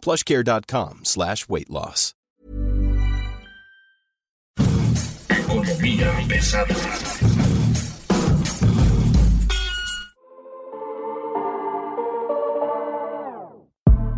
plushcare.com slash weight loss. Economía pesada.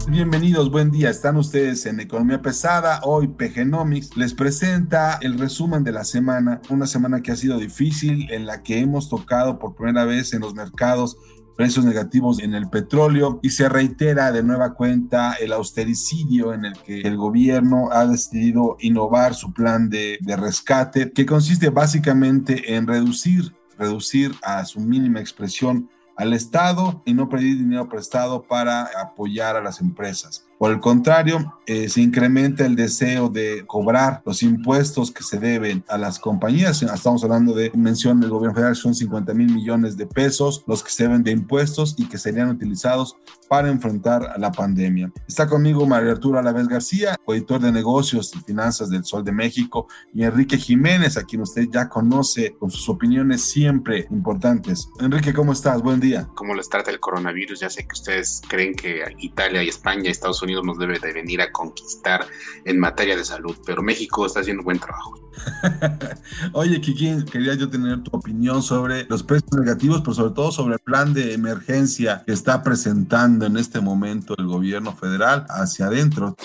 Bienvenidos, buen día. Están ustedes en Economía Pesada. Hoy PGnomics les presenta el resumen de la semana. Una semana que ha sido difícil, en la que hemos tocado por primera vez en los mercados precios negativos en el petróleo y se reitera de nueva cuenta el austericidio en el que el gobierno ha decidido innovar su plan de, rescate, que consiste básicamente en reducir, reducir a su mínima expresión al Estado y no pedir dinero prestado para apoyar a las empresas. Por el contrario, eh, se incrementa el deseo de cobrar los impuestos que se deben a las compañías. Estamos hablando de, mención del gobierno federal, son 50 mil millones de pesos los que se deben de impuestos y que serían utilizados para enfrentar la pandemia. Está conmigo María Arturo Alavés García, editor de negocios y finanzas del Sol de México, y Enrique Jiménez, a quien usted ya conoce con sus opiniones siempre importantes. Enrique, ¿cómo estás? Buen día. ¿Cómo les trata el coronavirus? Ya sé que ustedes creen que Italia y España y Estados Unidos nos debe de venir a conquistar en materia de salud, pero México está haciendo buen trabajo. Oye, Kiki, quería yo tener tu opinión sobre los precios negativos, pero sobre todo sobre el plan de emergencia que está presentando en este momento el gobierno federal hacia adentro.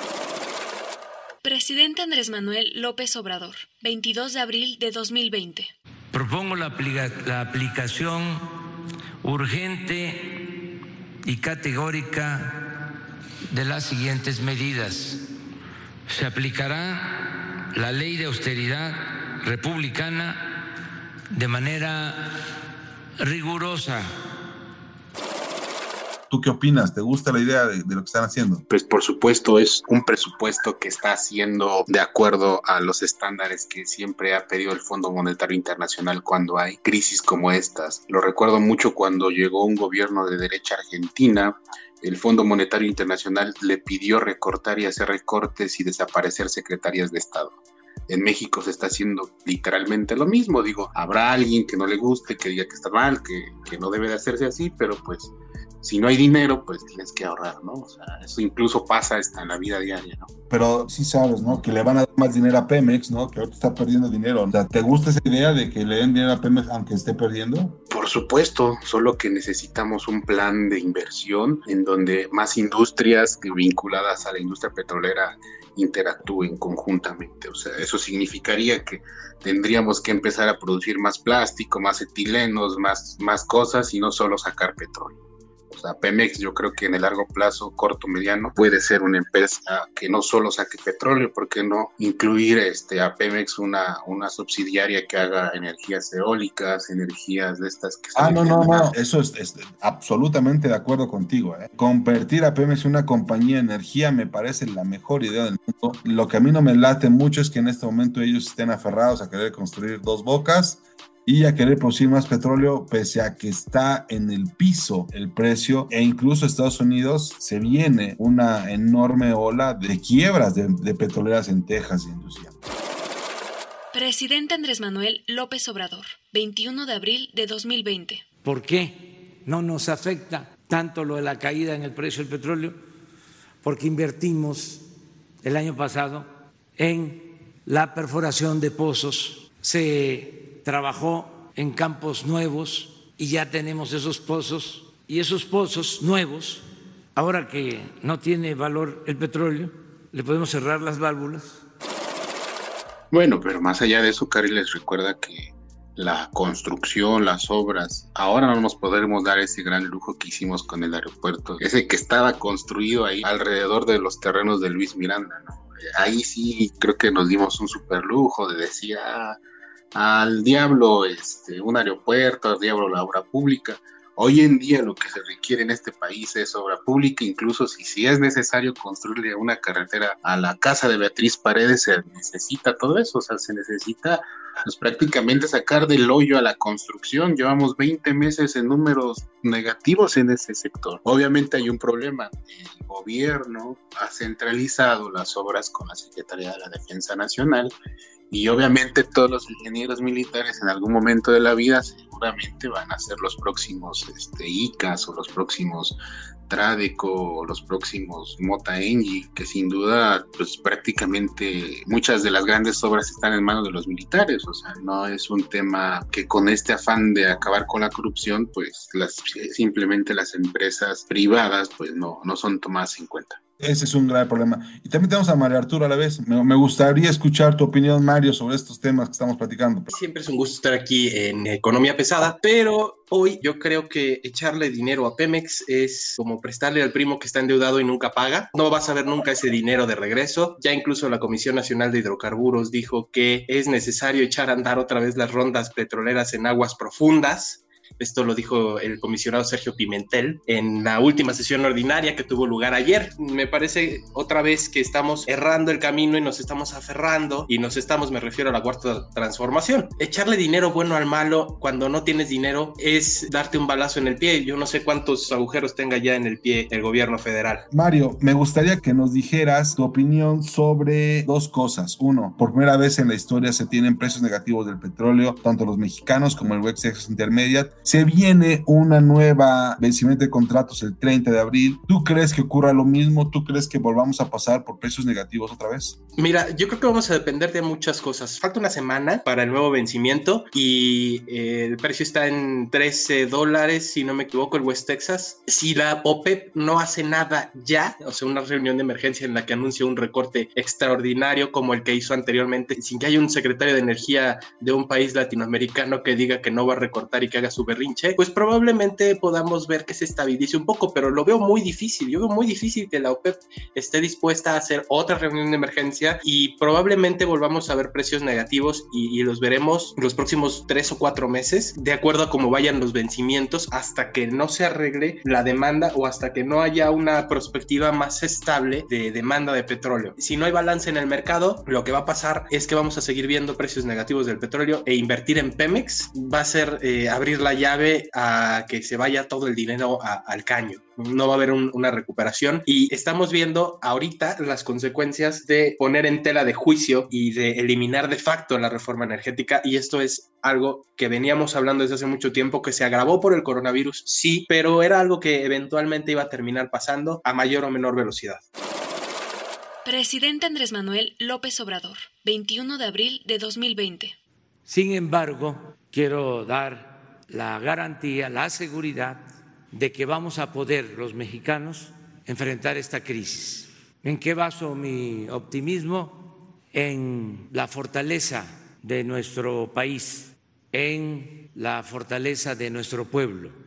Presidente Andrés Manuel López Obrador, 22 de abril de 2020. Propongo la, la aplicación urgente y categórica de las siguientes medidas. Se aplicará la ley de austeridad republicana de manera rigurosa. ¿Tú qué opinas? ¿Te gusta la idea de, lo que están haciendo? Pues por supuesto es un presupuesto que está haciendo de acuerdo a los estándares que siempre ha pedido el Fondo Monetario Internacional cuando hay crisis como estas. Lo recuerdo mucho cuando llegó un gobierno de derecha argentina el Fondo Monetario Internacional le pidió recortar y hacer recortes y desaparecer secretarías de Estado. En México se está haciendo literalmente lo mismo. Digo, habrá alguien que no le guste, que diga que está mal, que, que no debe de hacerse así, pero pues si no hay dinero, pues tienes que ahorrar, ¿no? O sea, eso incluso pasa hasta en la vida diaria, ¿no? Pero sí sabes, ¿no? Que le van a dar más dinero a Pemex, ¿no? Que ahorita está perdiendo dinero. O sea, ¿te gusta esa idea de que le den dinero a Pemex aunque esté perdiendo? Por supuesto, solo que necesitamos un plan de inversión en donde más industrias vinculadas a la industria petrolera interactúen conjuntamente. O sea, eso significaría que tendríamos que empezar a producir más plástico, más etilenos, más, más cosas y no solo sacar petróleo. O sea, Pemex yo creo que en el largo plazo, corto, mediano, puede ser una empresa que no solo saque petróleo, ¿por qué no incluir este, a Pemex una, una subsidiaria que haga energías eólicas, energías de estas que... Ah, no, no, no, eso es, absolutamente de acuerdo contigo. ¿eh? Convertir a Pemex en una compañía de energía me parece la mejor idea del mundo. Lo que a mí no me late mucho es que en este momento ellos estén aferrados a querer construir dos bocas y a querer producir más petróleo pese a que está en el piso el precio e incluso Estados Unidos se viene una enorme ola de quiebras de, petroleras en Texas y en Luisiana. Presidente Andrés Manuel López Obrador, 21 de abril de 2020. ¿Por qué no nos afecta tanto lo de la caída en el precio del petróleo? Porque invertimos el año pasado en la perforación de pozos, se trabajó en campos nuevos y ya tenemos esos pozos y esos pozos nuevos, ahora que no tiene valor el petróleo, le podemos cerrar las válvulas. Bueno, pero más allá de eso, Cari les recuerda que la construcción, las obras, ahora no nos podremos dar ese gran lujo que hicimos con el aeropuerto, ese que estaba construido ahí alrededor de los terrenos de Luis Miranda, ¿no? Ahí sí creo que nos dimos un super lujo de decir, ah, al diablo este, un aeropuerto, al diablo la obra pública. Hoy en día lo que se requiere en este país es obra pública, incluso si, es necesario construirle una carretera a la casa de Beatriz Paredes, se necesita todo eso, o sea, se necesita pues, prácticamente sacar del hoyo a la construcción. Llevamos 20 meses en números negativos en ese sector. Obviamente hay un problema. El gobierno ha centralizado las obras con la Secretaría de la Defensa Nacional y obviamente todos los ingenieros militares en algún momento de la vida seguramente van a ser los próximos este, ICAS o los próximos Tradeco o los próximos Mota Engie, que sin duda, pues prácticamente muchas de las grandes obras están en manos de los militares, o sea, no es un tema que con este afán de acabar con la corrupción, pues las, simplemente las empresas privadas, pues no, no son tomadas en cuenta. Ese es un gran problema. Y también tenemos a Mario Arturo a la vez. Me, gustaría escuchar tu opinión, Mario, sobre estos temas que estamos platicando. Siempre es un gusto estar aquí en Economía Pesada, pero hoy yo creo que echarle dinero a Pemex es como prestarle al primo que está endeudado y nunca paga. No vas a ver nunca ese dinero de regreso. Ya incluso la Comisión Nacional de Hidrocarburos dijo que es necesario echar a andar otra vez las rondas petroleras en aguas profundas esto lo dijo el comisionado Sergio Pimentel en la última sesión ordinaria que tuvo lugar ayer. Me parece otra vez que estamos errando el camino y nos estamos aferrando y nos estamos, me refiero a la cuarta transformación. Echarle dinero bueno al malo cuando no tienes dinero es darte un balazo en el pie. Yo no sé cuántos agujeros tenga ya en el pie el gobierno federal. Mario, me gustaría que nos dijeras tu opinión sobre dos cosas. Uno, por primera vez en la historia se tienen precios negativos del petróleo, tanto los mexicanos como el West Intermediate se viene una nueva vencimiento de contratos el 30 de abril. ¿Tú crees que ocurra lo mismo? ¿Tú crees que volvamos a pasar por precios negativos otra vez? Mira, yo creo que vamos a depender de muchas cosas. Falta una semana para el nuevo vencimiento y eh, el precio está en 13 dólares, si no me equivoco, el West Texas. Si la OPEP no hace nada ya, o sea, una reunión de emergencia en la que anuncia un recorte extraordinario como el que hizo anteriormente, sin que haya un secretario de energía de un país latinoamericano que diga que no va a recortar y que haga su berrinche, pues probablemente podamos ver que se estabilice un poco, pero lo veo muy difícil. Yo veo muy difícil que la OPEP esté dispuesta a hacer otra reunión de emergencia y probablemente volvamos a ver precios negativos y, los veremos los próximos tres o cuatro meses, de acuerdo a cómo vayan los vencimientos, hasta que no se arregle la demanda o hasta que no haya una perspectiva más estable de demanda de petróleo. Si no hay balance en el mercado, lo que va a pasar es que vamos a seguir viendo precios negativos del petróleo e invertir en Pemex va a ser eh, abrir la llave a que se vaya todo el dinero al caño. No va a haber una recuperación y estamos viendo ahorita las consecuencias de poner en tela de juicio y de eliminar de facto la reforma energética y esto es algo que veníamos hablando desde hace mucho tiempo que se agravó por el coronavirus, sí, pero era algo que eventualmente iba a terminar pasando a mayor o menor velocidad. Presidente Andrés Manuel López Obrador, 21 de abril de 2020. Sin embargo, quiero dar la garantía, la seguridad de que vamos a poder los mexicanos enfrentar esta crisis. ¿En qué baso mi optimismo? En la fortaleza de nuestro país, en la fortaleza de nuestro pueblo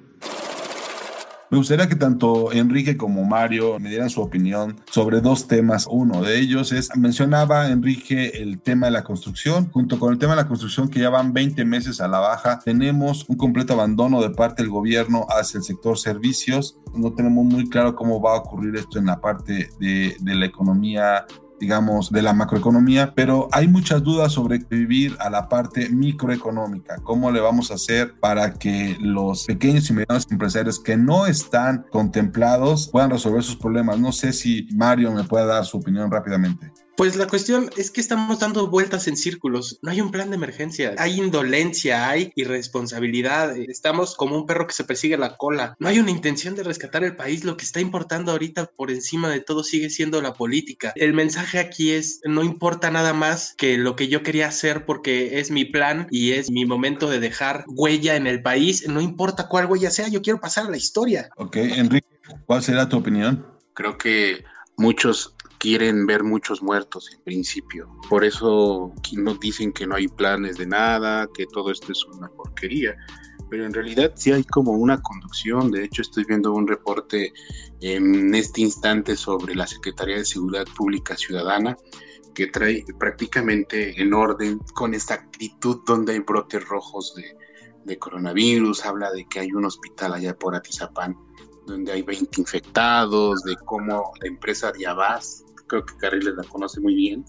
me gustaría que tanto Enrique como Mario me dieran su opinión sobre dos temas. Uno de ellos es, mencionaba Enrique el tema de la construcción. Junto con el tema de la construcción, que ya van 20 meses a la baja, tenemos un completo abandono de parte del gobierno hacia el sector servicios. No tenemos muy claro cómo va a ocurrir esto en la parte de, de la economía digamos, de la macroeconomía, pero hay muchas dudas sobre vivir a la parte microeconómica. ¿Cómo le vamos a hacer para que los pequeños y medianos empresarios que no están contemplados puedan resolver sus problemas? No sé si Mario me puede dar su opinión rápidamente. Pues la cuestión es que estamos dando vueltas en círculos. No hay un plan de emergencia. Hay indolencia, hay irresponsabilidad. Estamos como un perro que se persigue la cola. No hay una intención de rescatar el país. Lo que está importando ahorita por encima de todo sigue siendo la política. El mensaje aquí es, no importa nada más que lo que yo quería hacer porque es mi plan y es mi momento de dejar huella en el país. No importa cuál huella sea, yo quiero pasar a la historia. Ok, Enrique, ¿cuál será tu opinión? Creo que muchos quieren ver muchos muertos en principio. Por eso nos dicen que no hay planes de nada, que todo esto es una porquería. Pero en realidad sí hay como una conducción. De hecho, estoy viendo un reporte en este instante sobre la Secretaría de Seguridad Pública Ciudadana que trae prácticamente en orden con esta actitud donde hay brotes rojos de de coronavirus, habla de que hay un hospital allá por Atizapán donde hay 20 infectados, de cómo la empresa Diabás, creo que Carriles la conoce muy bien,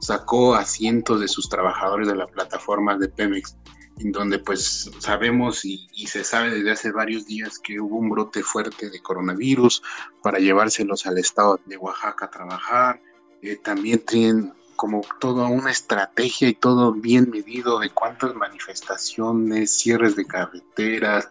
sacó a cientos de sus trabajadores de la plataforma de Pemex, en donde pues sabemos y, se sabe desde hace varios días que hubo un brote fuerte de coronavirus para llevárselos al estado de Oaxaca a trabajar. Eh, también tienen como toda una estrategia y todo bien medido de cuántas manifestaciones, cierres de carreteras,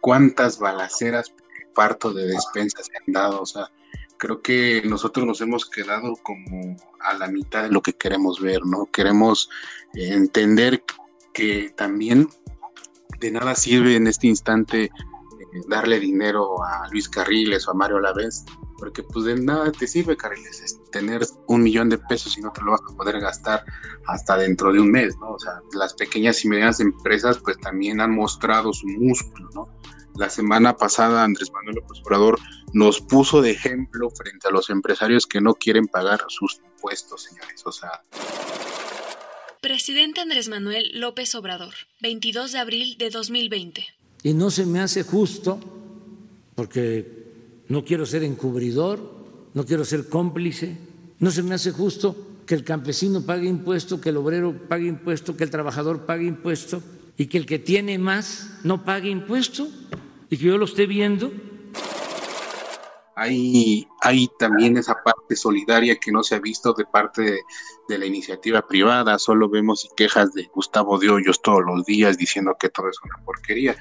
cuántas balaceras, parto de despensas se han dado. O sea, creo que nosotros nos hemos quedado como a la mitad de lo que queremos ver, ¿no? Queremos eh, entender que también de nada sirve en este instante eh, darle dinero a Luis Carriles o a Mario Lavés, porque pues de nada te sirve, Carriles, tener un millón de pesos y no te lo vas a poder gastar hasta dentro de un mes, ¿no? O sea, las pequeñas y medianas empresas pues también han mostrado su músculo, ¿no? La semana pasada Andrés Manuel López Obrador nos puso de ejemplo frente a los empresarios que no quieren pagar sus impuestos, señores. O sea. Presidente Andrés Manuel López Obrador, 22 de abril de 2020. Y no se me hace justo, porque no quiero ser encubridor, no quiero ser cómplice, no se me hace justo que el campesino pague impuesto, que el obrero pague impuesto, que el trabajador pague impuesto y que el que tiene más no pague impuesto y que yo lo esté viendo. Hay, hay también esa parte solidaria que no se ha visto de parte de, la iniciativa privada. Solo vemos quejas de Gustavo de Hoyos todos los días diciendo que todo es una porquería.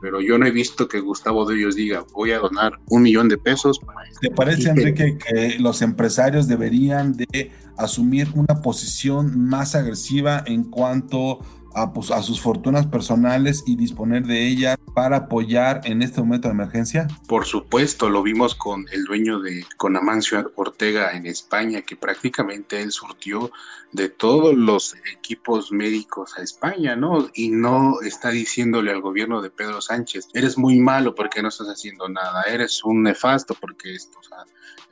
Pero yo no he visto que Gustavo de Hoyos diga voy a donar un millón de pesos para ¿Te parece, Enrique, que los empresarios deberían de asumir una posición más agresiva en cuanto pues, a, sus fortunas personales y disponer de ellas para apoyar en este momento de emergencia? Por supuesto, lo vimos con el dueño de con Amancio Ortega en España, que prácticamente él surtió de todos los equipos médicos a España, ¿no? Y no está diciéndole al gobierno de Pedro Sánchez, eres muy malo porque no estás haciendo nada, eres un nefasto porque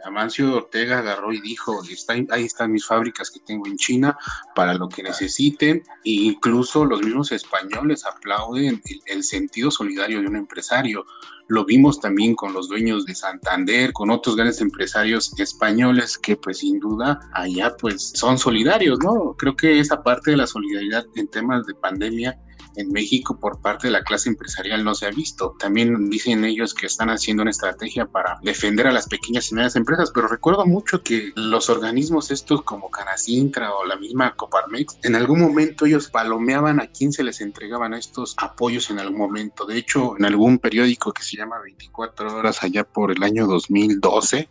Amancio Ortega agarró y dijo, ahí están mis fábricas que tengo en China para lo que necesiten, e incluso los mismos españoles aplauden el, sentido solidario de un empresario. Lo vimos también con los dueños de Santander, con otros grandes empresarios españoles que pues sin duda allá pues son solidarios, ¿no? Creo que esa parte de la solidaridad en temas de pandemia en México por parte de la clase empresarial no se ha visto. También dicen ellos que están haciendo una estrategia para defender a las pequeñas y medianas empresas, pero recuerdo mucho que los organismos estos como Canacintra o la misma Coparmex, en algún momento ellos palomeaban a quién se les entregaban estos apoyos en algún momento. De hecho, en algún periódico que se llama 24 horas allá por el año 2012,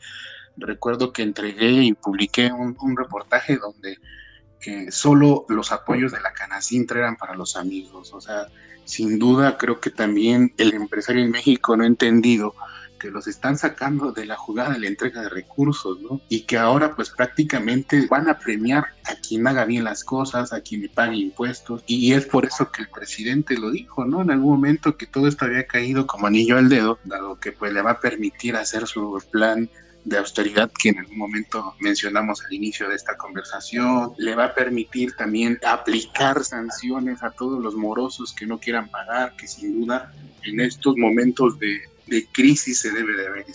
recuerdo que entregué y publiqué un, reportaje donde solo los apoyos de la Canacintra eran para los amigos. O sea, sin duda creo que también el empresario en México no ha entendido que los están sacando de la jugada de la entrega de recursos, ¿no? Y que ahora pues prácticamente van a premiar a quien haga bien las cosas, a quien le pague impuestos. Y es por eso que el presidente lo dijo, ¿no? En algún momento que todo esto había caído como anillo al dedo, dado que pues le va a permitir hacer su plan de austeridad que en algún momento mencionamos al inicio de esta conversación. Le va a permitir también aplicar sanciones a todos los morosos que no quieran pagar, que sin duda en estos momentos de, crisis se debe de haber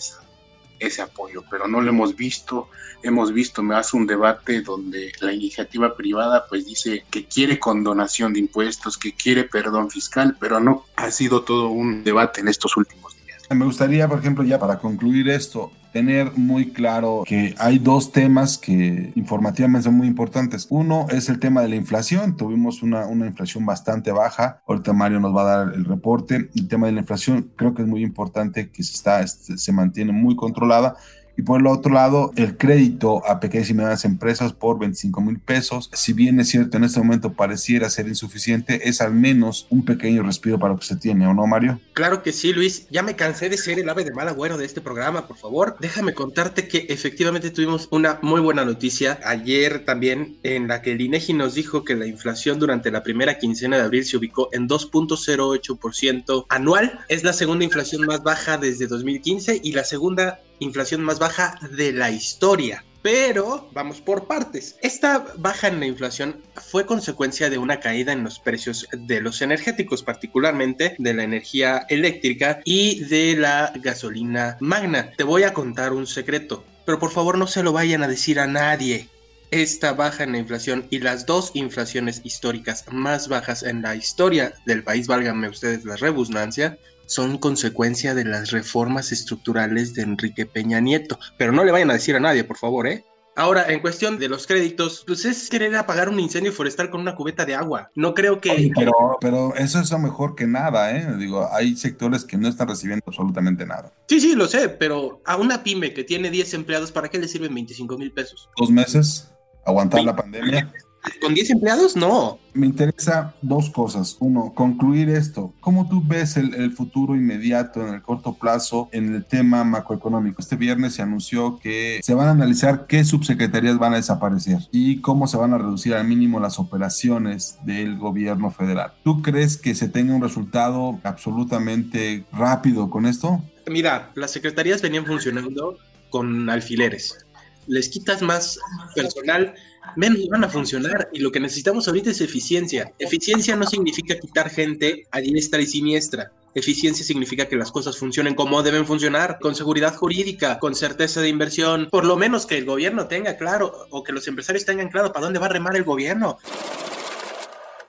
ese apoyo, pero no lo hemos visto. Hemos visto más un debate donde la iniciativa privada pues dice que quiere condonación de impuestos, que quiere perdón fiscal, pero no ha sido todo un debate en estos últimos días. Me gustaría, por ejemplo, ya para concluir esto, tener muy claro que hay dos temas que informativamente son muy importantes. Uno es el tema de la inflación. Tuvimos una, una inflación bastante baja. Ahorita Mario nos va a dar el reporte. El tema de la inflación creo que es muy importante que se, está, este, se mantiene muy controlada y por el otro lado, el crédito a pequeñas y medianas empresas por 25 mil pesos, si bien es cierto en este momento pareciera ser insuficiente, es al menos un pequeño respiro para lo que se tiene, ¿o no, Mario? Claro que sí, Luis. Ya me cansé de ser el ave de mal agüero de este programa, por favor. Déjame contarte que efectivamente tuvimos una muy buena noticia ayer también en la que el INEGI nos dijo que la inflación durante la primera quincena de abril se ubicó en 2.08% anual. Es la segunda inflación más baja desde 2015 y la segunda inflación más baja de la historia. Pero vamos por partes. Esta baja en la inflación fue consecuencia de una caída en los precios de los energéticos, particularmente de la energía eléctrica y de la gasolina magna. Te voy a contar un secreto, pero por favor no se lo vayan a decir a nadie. Esta baja en la inflación y las dos inflaciones históricas más bajas en la historia del país, válganme ustedes la rebusnancia, son consecuencia de las reformas estructurales de Enrique Peña Nieto. Pero no le vayan a decir a nadie, por favor, ¿eh? Ahora, en cuestión de los créditos, pues es querer apagar un incendio forestal con una cubeta de agua. No creo que... pero, pero eso es mejor que nada, ¿eh? Digo, hay sectores que no están recibiendo absolutamente nada. Sí, sí, lo sé, pero a una pyme que tiene 10 empleados, ¿para qué le sirven 25 mil pesos? Dos meses, aguantar la pandemia. ¿Con 10 empleados? No. Me interesa dos cosas. Uno, concluir esto. ¿Cómo tú ves el, futuro inmediato en el corto plazo en el tema macroeconómico? Este viernes se anunció que se van a analizar qué subsecretarías van a desaparecer y cómo se van a reducir al mínimo las operaciones del gobierno federal. ¿Tú crees que se tenga un resultado absolutamente rápido con esto? Mira, las secretarías venían funcionando con alfileres. Les quitas más personal menos van a funcionar y lo que necesitamos ahorita es eficiencia. Eficiencia no significa quitar gente a diestra y siniestra. Eficiencia significa que las cosas funcionen como deben funcionar, con seguridad jurídica, con certeza de inversión, por lo menos que el gobierno tenga claro o que los empresarios tengan claro para dónde va a remar el gobierno.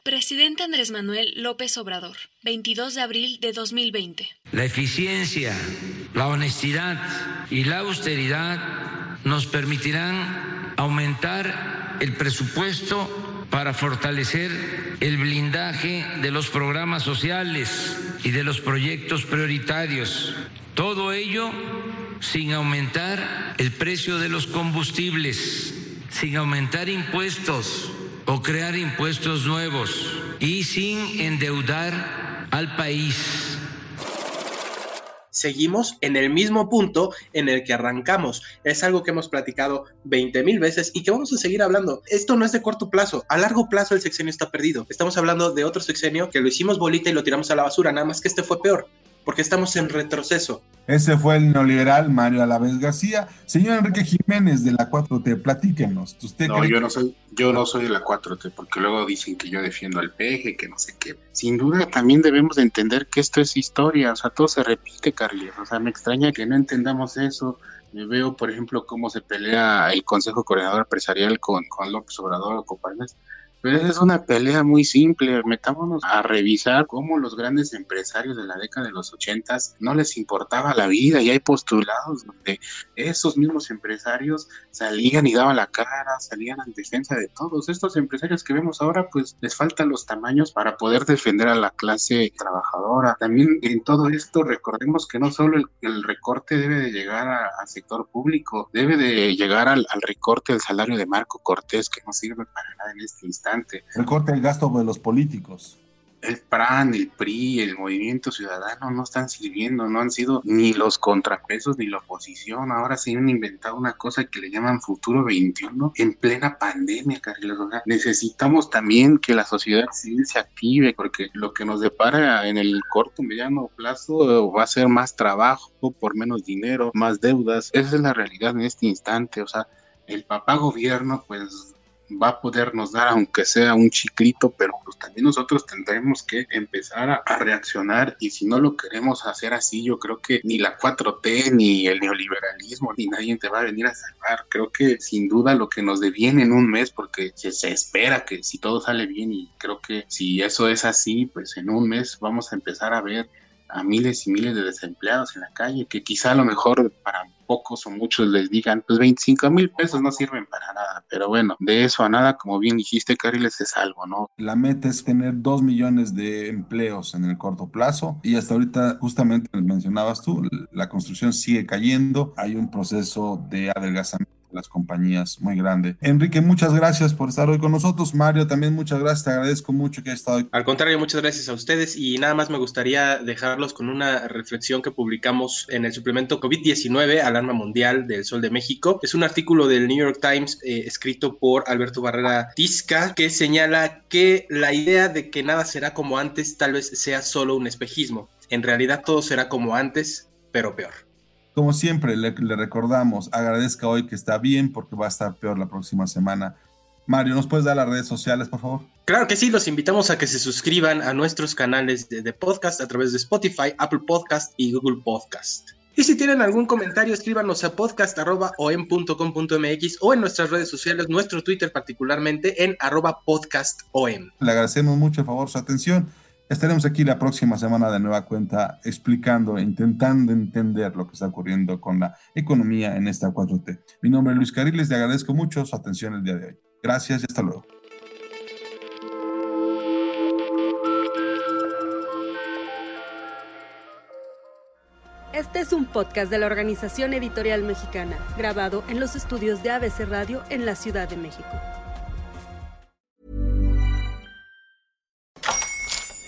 Presidente Andrés Manuel López Obrador, 22 de abril de 2020. La eficiencia, la honestidad y la austeridad nos permitirán aumentar el presupuesto para fortalecer el blindaje de los programas sociales y de los proyectos prioritarios. Todo ello sin aumentar el precio de los combustibles, sin aumentar impuestos o crear impuestos nuevos y sin endeudar al país seguimos en el mismo punto en el que arrancamos. Es algo que hemos platicado 20 mil veces y que vamos a seguir hablando. Esto no es de corto plazo, a largo plazo el sexenio está perdido. Estamos hablando de otro sexenio que lo hicimos bolita y lo tiramos a la basura, nada más que este fue peor porque estamos en retroceso. Ese fue el neoliberal Mario Alavés García. Señor Enrique Jiménez de la 4T, platíquenos. ¿Usted no, yo no soy, yo no soy de la 4T, porque luego dicen que yo defiendo al peje, que no sé qué. Sin duda también debemos de entender que esto es historia, o sea, todo se repite, Carlos. O sea, me extraña que no entendamos eso. Me veo, por ejemplo, cómo se pelea el Consejo Coordinador Empresarial con, con López Obrador o Coparmes pero esa es una pelea muy simple. Metámonos a revisar cómo los grandes empresarios de la década de los ochentas no les importaba la vida y hay postulados donde esos mismos empresarios salían y daban la cara, salían en defensa de todos. Estos empresarios que vemos ahora, pues les faltan los tamaños para poder defender a la clase trabajadora. También en todo esto recordemos que no solo el, recorte debe de llegar al sector público, debe de llegar al, al recorte del salario de Marco Cortés que no sirve para nada en este instante Recorte el gasto de los políticos. El PRAN, el PRI, el Movimiento Ciudadano no están sirviendo, no han sido ni los contrapesos ni la oposición. Ahora se han inventado una cosa que le llaman Futuro 21 en plena pandemia, Carlos. necesitamos también que la sociedad civil se active porque lo que nos depara en el corto mediano plazo va a ser más trabajo por menos dinero, más deudas. Esa es la realidad en este instante. O sea, el papá gobierno pues va a podernos dar, aunque sea un chiclito, pero pues también nosotros tendremos que empezar a, reaccionar y si no lo queremos hacer así, yo creo que ni la 4T, ni el neoliberalismo, ni nadie te va a venir a salvar. Creo que sin duda lo que nos deviene en un mes, porque se, se espera que si todo sale bien y creo que si eso es así, pues en un mes vamos a empezar a ver a miles y miles de desempleados en la calle, que quizá a lo mejor para pocos o muchos les digan, pues 25 mil pesos no sirven para nada, pero bueno, de eso a nada, como bien dijiste, Cariles, es algo, ¿no? La meta es tener dos millones de empleos en el corto plazo y hasta ahorita, justamente mencionabas tú, la construcción sigue cayendo, hay un proceso de adelgazamiento las compañías muy grande. Enrique, muchas gracias por estar hoy con nosotros. Mario, también muchas gracias. Te agradezco mucho que hayas estado hoy. Al contrario, muchas gracias a ustedes y nada más me gustaría dejarlos con una reflexión que publicamos en el suplemento COVID-19, Alarma Mundial del Sol de México. Es un artículo del New York Times eh, escrito por Alberto Barrera Tisca que señala que la idea de que nada será como antes tal vez sea solo un espejismo. En realidad todo será como antes, pero peor. Como siempre, le, le recordamos, agradezca hoy que está bien porque va a estar peor la próxima semana. Mario, ¿nos puedes dar las redes sociales, por favor? Claro que sí, los invitamos a que se suscriban a nuestros canales de, de, podcast a través de Spotify, Apple Podcast y Google Podcast. Y si tienen algún comentario, escríbanos a podcast.om.com.mx o en nuestras redes sociales, nuestro Twitter particularmente en arroba podcastom. Le agradecemos mucho, a favor, su atención. Estaremos aquí la próxima semana de nueva cuenta explicando, intentando entender lo que está ocurriendo con la economía en esta 4T. Mi nombre es Luis Cariles, le agradezco mucho su atención el día de hoy. Gracias y hasta luego. Este es un podcast de la Organización Editorial Mexicana, grabado en los estudios de ABC Radio en la Ciudad de México.